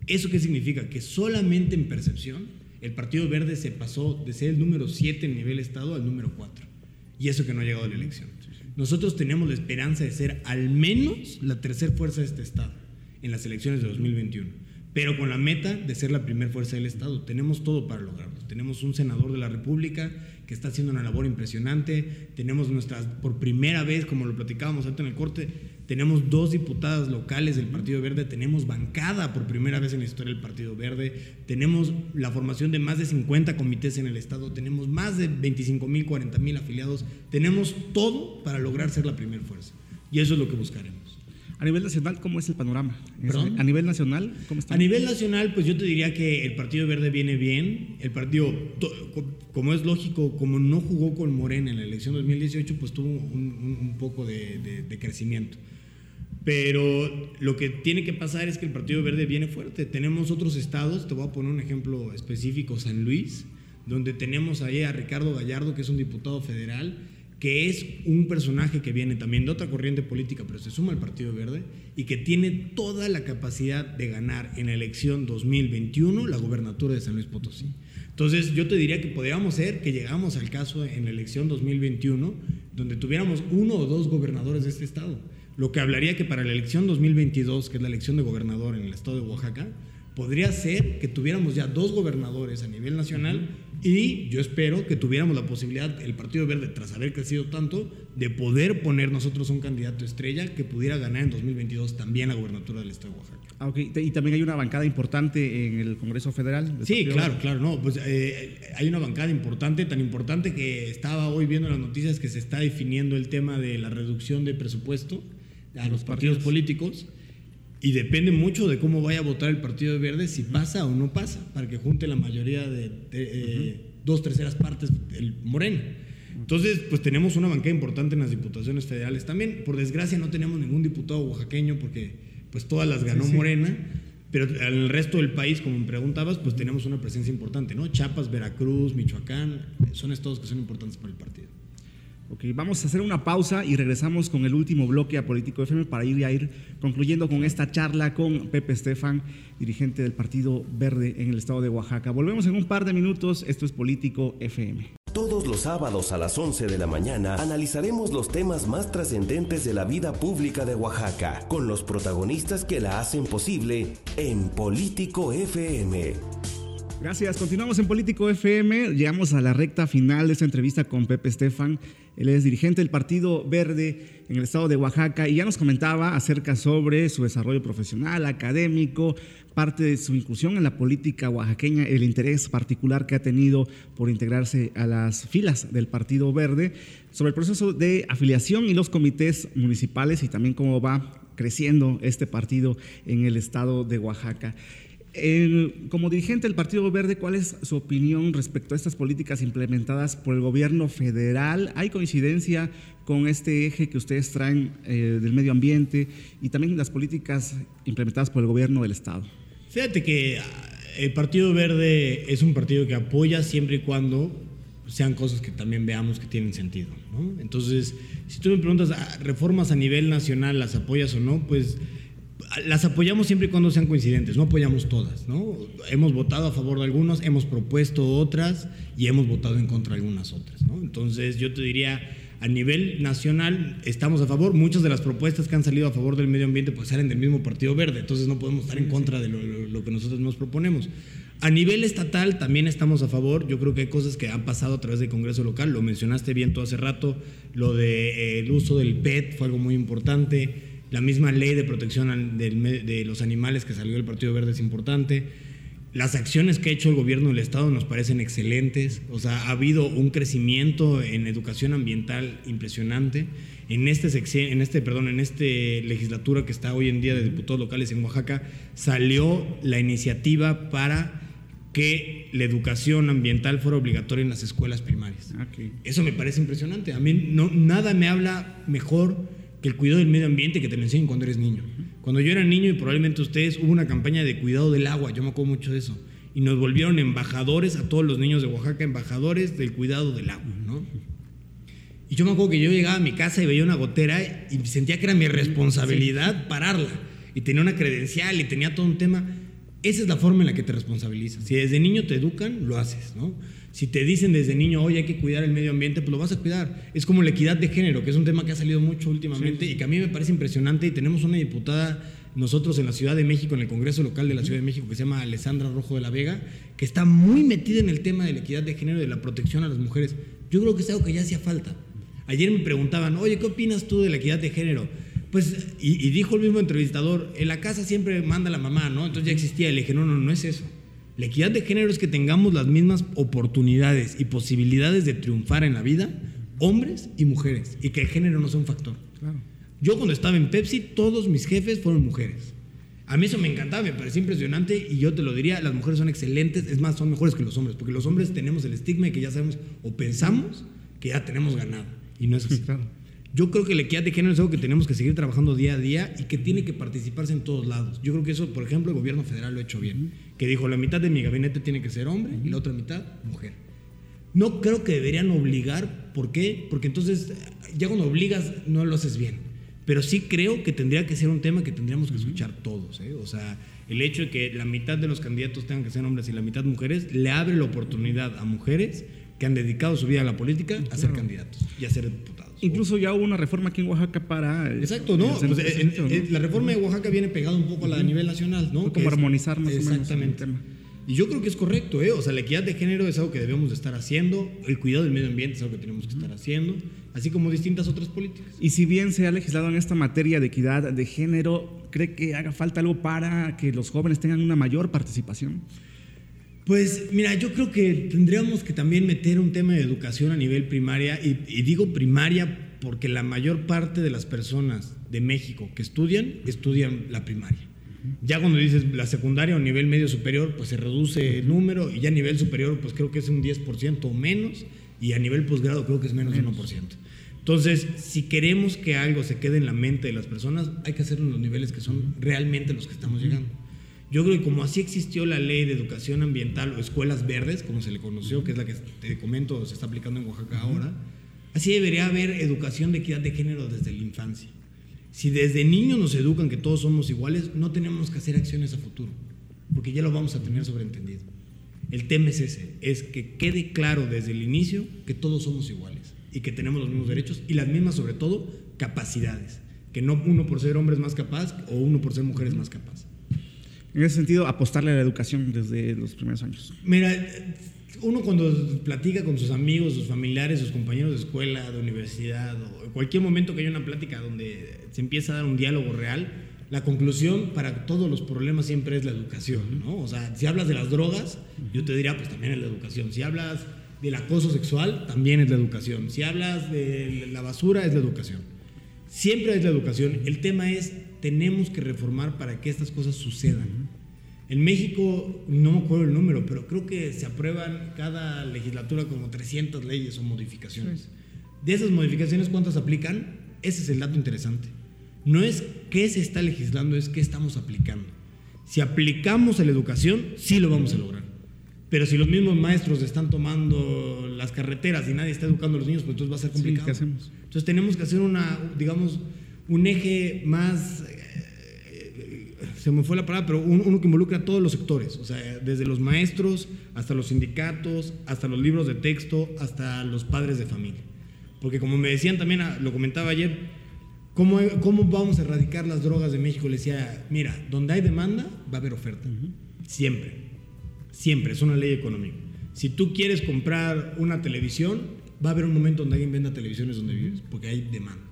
¿Eso qué significa? Que solamente en percepción el Partido Verde se pasó de ser el número 7 en nivel Estado al número 4. Y eso que no ha llegado a la elección. Nosotros tenemos la esperanza de ser al menos la tercera fuerza de este Estado en las elecciones de 2021, pero con la meta de ser la primera fuerza del Estado. Tenemos todo para lograrlo. Tenemos un senador de la República que está haciendo una labor impresionante. Tenemos nuestras, por primera vez, como lo platicábamos antes en el corte, tenemos dos diputadas locales del Partido Verde, tenemos bancada por primera vez en la historia del Partido Verde, tenemos la formación de más de 50 comités en el Estado, tenemos más de 25 mil, 40 mil afiliados, tenemos todo para lograr ser la primera fuerza. Y eso es lo que buscaremos. A nivel nacional, ¿cómo es el panorama? ¿Perdón? A nivel nacional, ¿cómo está? A nivel nacional, pues yo te diría que el Partido Verde viene bien. El partido, como es lógico, como no jugó con Morena en la elección 2018, pues tuvo un, poco de, de, crecimiento. Pero lo que tiene que pasar es que el Partido Verde viene fuerte. Tenemos otros estados, te voy a poner un ejemplo específico, San Luis, donde tenemos ahí a Ricardo Gallardo, que es un diputado federal, que es un personaje que viene también de otra corriente política, pero se suma al Partido Verde y que tiene toda la capacidad de ganar en la elección 2021 la gobernatura de San Luis Potosí. Entonces yo te diría que podríamos ser que llegamos al caso en la elección 2021 donde tuviéramos uno o dos gobernadores de este estado, lo que hablaría que para la elección 2022, que es la elección de gobernador en el estado de Oaxaca, podría ser que tuviéramos ya dos gobernadores a nivel nacional y yo espero que tuviéramos la posibilidad, el Partido Verde, tras haber crecido tanto, de poder poner nosotros un candidato estrella que pudiera ganar en 2022 también la gobernatura del Estado de Oaxaca. Ah, okay. Y también hay una bancada importante en el Congreso Federal. Sí, claro, claro. No, pues eh, hay una bancada importante, tan importante que estaba hoy viendo las noticias que se está definiendo el tema de la reducción de presupuesto a los partidos políticos. Y depende mucho de cómo vaya a votar el Partido Verde, si pasa o no pasa, para que junte la mayoría de, eh, dos terceras partes del Morena. Entonces, pues tenemos una bancada importante en las diputaciones federales. También, por desgracia, no tenemos ningún diputado oaxaqueño porque pues todas las ganó Morena, pero el resto del país, como me preguntabas, pues tenemos una presencia importante, ¿no? Chiapas, Veracruz, Michoacán, son estados que son importantes para el partido. Ok, vamos a hacer una pausa y regresamos con el último bloque a Político FM para ir a ir concluyendo con esta charla con Pepe Estefan, dirigente del Partido Verde en el estado de Oaxaca. Volvemos en un par de minutos. Esto es Político FM. Todos los sábados a las 11 de la mañana analizaremos los temas más trascendentes de la vida pública de Oaxaca, con los protagonistas que la hacen posible en Político FM. Gracias. Continuamos en Político FM. Llegamos a la recta final de esta entrevista con Pepe Estefan. Él es dirigente del Partido Verde en el estado de Oaxaca y ya nos comentaba acerca sobre su desarrollo profesional, académico, parte de su inclusión en la política oaxaqueña, el interés particular que ha tenido por integrarse a las filas del Partido Verde, sobre el proceso de afiliación y los comités municipales y también cómo va creciendo este partido en el estado de Oaxaca como dirigente del Partido Verde, ¿cuál es su opinión respecto a estas políticas implementadas por el gobierno federal? ¿Hay coincidencia con este eje que ustedes traen eh, del medio ambiente y también las políticas implementadas por el gobierno del Estado? Fíjate que ah, el Partido Verde es un partido que apoya siempre y cuando sean cosas que también veamos que tienen sentido. Entonces, si tú me preguntas, ah, ¿reformas a nivel nacional las apoyas o no? Pues las apoyamos siempre y cuando sean coincidentes, no apoyamos todas, ¿no? Hemos votado a favor de algunos, hemos propuesto otras y hemos votado en contra de algunas otras, ¿no? Entonces yo te diría, a nivel nacional estamos a favor, muchas de las propuestas que han salido a favor del medio ambiente pues salen del mismo Partido Verde, entonces no podemos estar en contra de lo, que nosotros nos proponemos. A nivel estatal también estamos a favor, yo creo que hay cosas que han pasado a través del Congreso local, lo mencionaste bien tú hace rato, lo del de, eh, uso del PET fue algo muy importante, la misma ley de protección de los animales que salió del Partido Verde es importante. Las acciones que ha hecho el gobierno del Estado nos parecen excelentes. O sea, ha habido un crecimiento en educación ambiental impresionante. En este, en este, perdón, en este legislatura que está hoy en día de diputados locales en Oaxaca, salió la iniciativa para que la educación ambiental fuera obligatoria en las escuelas primarias. Eso me parece impresionante. A mí no, nada me habla mejor que el cuidado del medio ambiente que te lo enseñan cuando eres niño. Cuando yo era niño y probablemente ustedes hubo una campaña de cuidado del agua, yo me acuerdo mucho de eso, y nos volvieron embajadores a todos los niños de Oaxaca, embajadores del cuidado del agua, ¿no? Y yo me acuerdo que yo llegaba a mi casa y veía una gotera y sentía que era mi responsabilidad pararla. Y tenía una credencial y tenía todo un tema. Esa es la forma en la que te responsabilizas. Si desde niño te educan, lo haces, ¿no? Si te dicen desde niño, oye, hay que cuidar el medio ambiente, pues lo vas a cuidar. Es como la equidad de género, que es un tema que ha salido mucho últimamente y que a mí me parece impresionante. Y tenemos una diputada nosotros en la Ciudad de México, en el Congreso Local de la Ciudad de México, que se llama Alessandra Rojo de la Vega, que está muy metida en el tema de la equidad de género y de la protección a las mujeres. Yo creo que es algo que ya hacía falta. Ayer me preguntaban, oye, ¿qué opinas tú de la equidad de género? Pues, y, y dijo el mismo entrevistador, en la casa siempre manda la mamá, ¿no? Entonces ya existía. Y le dije, no, no, no es eso. La equidad de género es que tengamos las mismas oportunidades y posibilidades de triunfar en la vida, hombres y mujeres, y que el género no sea un factor. Yo cuando estaba en Pepsi, todos mis jefes fueron mujeres. A mí eso me encantaba, me parecía impresionante y yo te lo diría, las mujeres son excelentes, es más, son mejores que los hombres, porque los hombres tenemos el estigma de que ya sabemos o pensamos que ya tenemos ganado. Y no es así. Claro. Yo creo que la equidad de género es algo que tenemos que seguir trabajando día a día y que tiene que participarse en todos lados. Yo creo que eso, por ejemplo, el gobierno federal lo ha hecho bien. Que dijo, la mitad de mi gabinete tiene que ser hombre y la otra mitad mujer. No creo que deberían obligar. ¿Por qué? Porque entonces ya cuando obligas no lo haces bien. Pero sí creo que tendría que ser un tema que tendríamos que escuchar todos. ¿eh? O sea, el hecho de que la mitad de los candidatos tengan que ser hombres y la mitad mujeres le abre la oportunidad a mujeres que han dedicado su vida a la política a ser candidatos y a ser diputados. Incluso ya hubo una reforma aquí en Oaxaca para... Exacto, ¿no? hacer Pues, en- la reforma de Oaxaca viene pegada un poco a la de nivel nacional, ¿no? Como armonizar más o menos el Exactamente. tema. Y yo creo que es correcto, ¿eh? O sea, la equidad de género es algo que debemos de estar haciendo, el cuidado del medio ambiente es algo que tenemos que estar haciendo, así como distintas otras políticas. Y si bien se ha legislado en esta materia de equidad de género, ¿cree que haga falta algo para que los jóvenes tengan una mayor participación? Pues mira, yo creo que tendríamos que también meter un tema de educación a nivel primaria, y, y digo primaria porque la mayor parte de las personas de México que estudian, estudian la primaria. Ya cuando dices la secundaria o nivel medio superior, pues se reduce el número, y ya a nivel superior, pues creo que es un 10% o menos, y a nivel posgrado creo que es menos de 1%. Entonces, si queremos que algo se quede en la mente de las personas, hay que hacerlo en los niveles que son realmente los que estamos llegando. Yo creo que como así existió la ley de educación ambiental o escuelas verdes, como se le conoció, que es la que te comento se está aplicando en Oaxaca ahora, así debería haber educación de equidad de género desde la infancia. Si desde niños nos educan que todos somos iguales, no tenemos que hacer acciones a futuro, porque ya lo vamos a tener sobreentendido. El tema es ese, es que quede claro desde el inicio que todos somos iguales y que tenemos los mismos derechos y las mismas, sobre todo, capacidades. Que no uno por ser hombre es más capaz o uno por ser mujer es más capaz. En ese sentido, apostarle a la educación desde los primeros años. Mira, uno cuando platica con sus amigos, sus familiares, sus compañeros de escuela, de universidad, o cualquier momento que haya una plática donde se empieza a dar un diálogo real, la conclusión para todos los problemas siempre es la educación, ¿no? O sea, si hablas de las drogas, yo te diría, pues también es la educación. Si hablas del acoso sexual, también es la educación. Si hablas de la basura, es la educación. Siempre es la educación. El tema es, tenemos que reformar para que estas cosas sucedan. En México, no me acuerdo el número, pero creo que se aprueban cada legislatura como 300 leyes o modificaciones. De esas modificaciones, ¿cuántas aplican? Ese es el dato interesante. No es qué se está legislando, es qué estamos aplicando. Si aplicamos a la educación, sí lo vamos a lograr. Pero si los mismos maestros están tomando las carreteras y nadie está educando a los niños, pues entonces va a ser Sí, complicado. ¿qué hacemos? Entonces tenemos que hacer una, digamos, un eje más, se me fue la palabra, pero un- uno que involucre a todos los sectores, o sea, desde los maestros hasta los sindicatos, hasta los libros de texto, hasta los padres de familia. Porque como me decían también, ah, lo comentaba ayer, ¿cómo, cómo vamos a erradicar las drogas de México? Le decía, mira, donde hay demanda, va a haber oferta. Siempre. Siempre. Es una ley económica. Si tú quieres comprar una televisión, va a haber un momento donde alguien venda televisiones donde vives, porque hay demanda.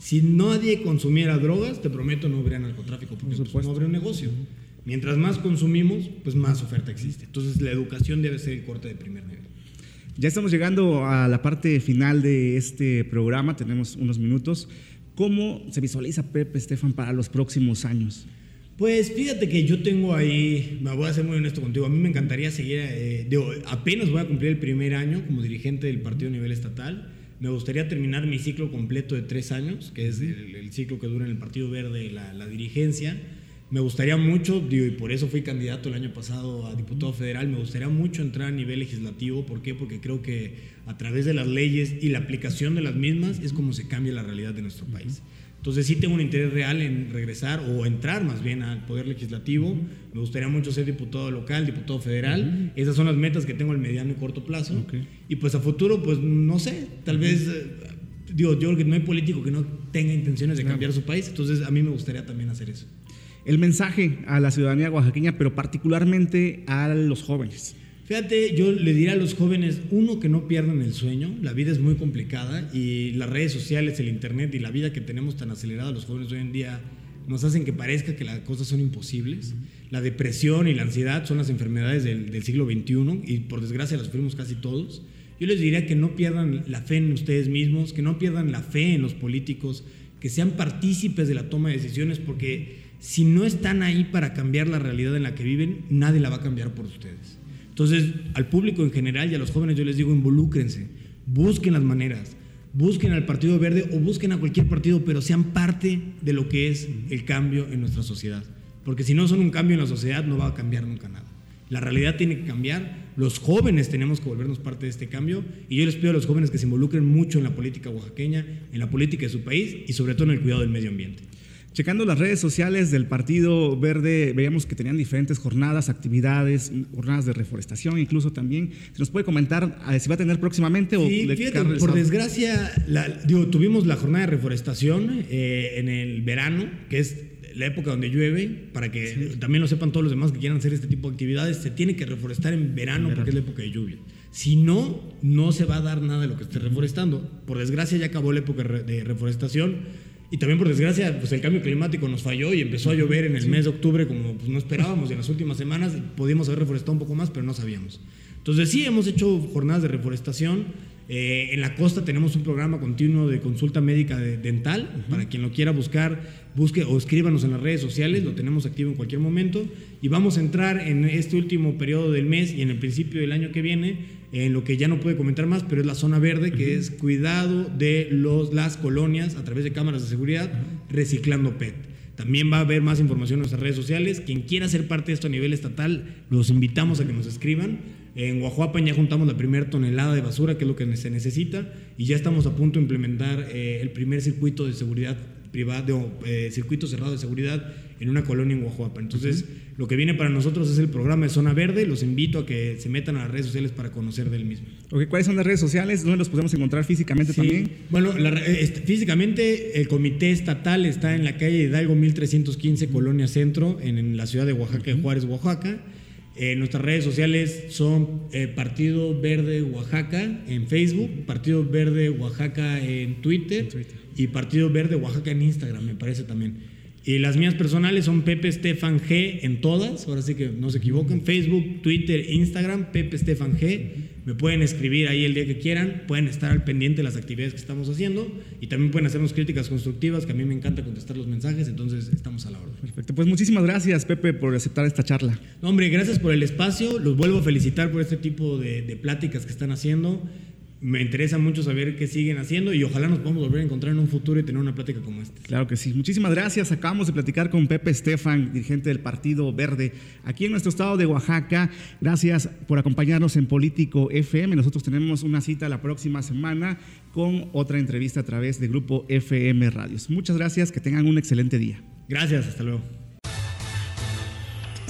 Si nadie consumiera drogas, te prometo no habría narcotráfico, porque pues, no habría un negocio. Mientras más consumimos, pues más oferta existe. Entonces la educación debe ser el corte de primer nivel. Ya estamos llegando a la parte final de este programa, tenemos unos minutos. ¿Cómo se visualiza Pepe Estefan para los próximos años? Pues fíjate que yo tengo ahí, me voy a ser muy honesto contigo, a mí me encantaría seguir, eh, digo, apenas voy a cumplir el primer año como dirigente del partido a nivel estatal, me gustaría terminar mi ciclo completo de tres años, que es el, el ciclo que dura en el Partido Verde la, la dirigencia. Me gustaría mucho, digo, y por eso fui candidato el año pasado a diputado federal, me gustaría mucho entrar a nivel legislativo. ¿Por qué? Porque creo que a través de las leyes y la aplicación de las mismas es como se cambia la realidad de nuestro país. Entonces sí tengo un interés real en regresar o entrar más bien al Poder Legislativo. Me gustaría mucho ser diputado local, diputado federal. Esas son las metas que tengo al mediano y corto plazo. Y pues a futuro, pues no sé, tal vez, eh, digo, yo creo que no hay político que no tenga intenciones de cambiar su país. Entonces a mí me gustaría también hacer eso. El mensaje a la ciudadanía oaxaqueña, pero particularmente a los jóvenes. Fíjate, yo le diría a los jóvenes, uno, que no pierdan el sueño, la vida es muy complicada y las redes sociales, el internet y la vida que tenemos tan acelerada los jóvenes hoy en día nos hacen que parezca que las cosas son imposibles. La depresión y la ansiedad son las enfermedades del, del siglo XXI y por desgracia las sufrimos casi todos. Yo les diría que no pierdan la fe en ustedes mismos, que no pierdan la fe en los políticos, que sean partícipes de la toma de decisiones, porque si no están ahí para cambiar la realidad en la que viven, nadie la va a cambiar por ustedes. Entonces, al público en general y a los jóvenes yo les digo, involúcrense, busquen las maneras, busquen al Partido Verde o busquen a cualquier partido, pero sean parte de lo que es el cambio en nuestra sociedad. Porque si no son un cambio en la sociedad, no va a cambiar nunca nada. La realidad tiene que cambiar, los jóvenes tenemos que volvernos parte de este cambio y yo les pido a los jóvenes que se involucren mucho en la política oaxaqueña, en la política de su país y sobre todo en el cuidado del medio ambiente. Checando las redes sociales del Partido Verde, veíamos que tenían diferentes jornadas, actividades, jornadas de reforestación, incluso también. ¿Se nos puede comentar eh, si va a tener próximamente o sí, fíjate, por desgracia, digo, tuvimos la jornada de reforestación eh, en el verano, que es la época donde llueve, para que también lo sepan todos los demás que quieran hacer este tipo de actividades, se tiene que reforestar en verano, porque es la época de lluvia. Si no, no se va a dar nada de lo que esté reforestando. Por desgracia ya acabó la época de reforestación y también por desgracia, pues el cambio climático nos falló y empezó a llover en el mes de octubre como pues, no esperábamos. Y en las últimas semanas podíamos haber reforestado un poco más, pero no sabíamos. Entonces sí, hemos hecho jornadas de reforestación. Eh, en la costa tenemos un programa continuo de consulta médica dental. Para quien lo quiera buscar, busque o escríbanos en las redes sociales. Lo tenemos activo en cualquier momento. Y vamos a entrar en este último periodo del mes y en el principio del año que viene en lo que ya no puede comentar más, pero es la zona verde, que es cuidado de los, las colonias a través de cámaras de seguridad, reciclando PET. También va a haber más información en nuestras redes sociales. Quien quiera ser parte de esto a nivel estatal, los invitamos a que nos escriban. En Guajuapan ya juntamos la primera tonelada de basura, que es lo que se necesita, y ya estamos a punto de implementar eh, el primer circuito de seguridad privado, eh, circuito cerrado de seguridad en una colonia en Guajuapa. Entonces, lo que viene para nosotros es el programa de Zona Verde. Los invito a que se metan a las redes sociales para conocer del mismo. ¿Cuáles son las redes sociales? ¿Dónde los podemos encontrar físicamente también? Bueno, este, físicamente el comité estatal está en la calle Hidalgo 1315, Colonia Centro, en, la ciudad de Oaxaca, en Juárez, Oaxaca. Eh, nuestras redes sociales son eh, Partido Verde Oaxaca en Facebook, Partido Verde Oaxaca en Twitter, y Partido Verde Oaxaca en Instagram, me parece también. Y las mías personales son Pepe Estefan G en todas, ahora sí que no se equivoquen, Facebook, Twitter, Instagram, Pepe Estefan G. Me pueden escribir ahí el día que quieran, pueden estar al pendiente de las actividades que estamos haciendo y también pueden hacernos críticas constructivas, que a mí me encanta contestar los mensajes, entonces estamos a la orden. Perfecto, pues muchísimas gracias Pepe por aceptar esta charla. hombre, gracias por el espacio, los vuelvo a felicitar por este tipo de, de pláticas que están haciendo me interesa mucho saber qué siguen haciendo y ojalá nos podamos volver a encontrar en un futuro y tener una plática como esta. Claro que sí. Muchísimas gracias. Acabamos de platicar con Pepe Estefan, dirigente del Partido Verde, aquí en nuestro estado de Oaxaca. Gracias por acompañarnos en Político FM. Nosotros tenemos una cita la próxima semana con otra entrevista a través de Grupo FM Radios. Muchas gracias. Que tengan un excelente día. Gracias. Hasta luego.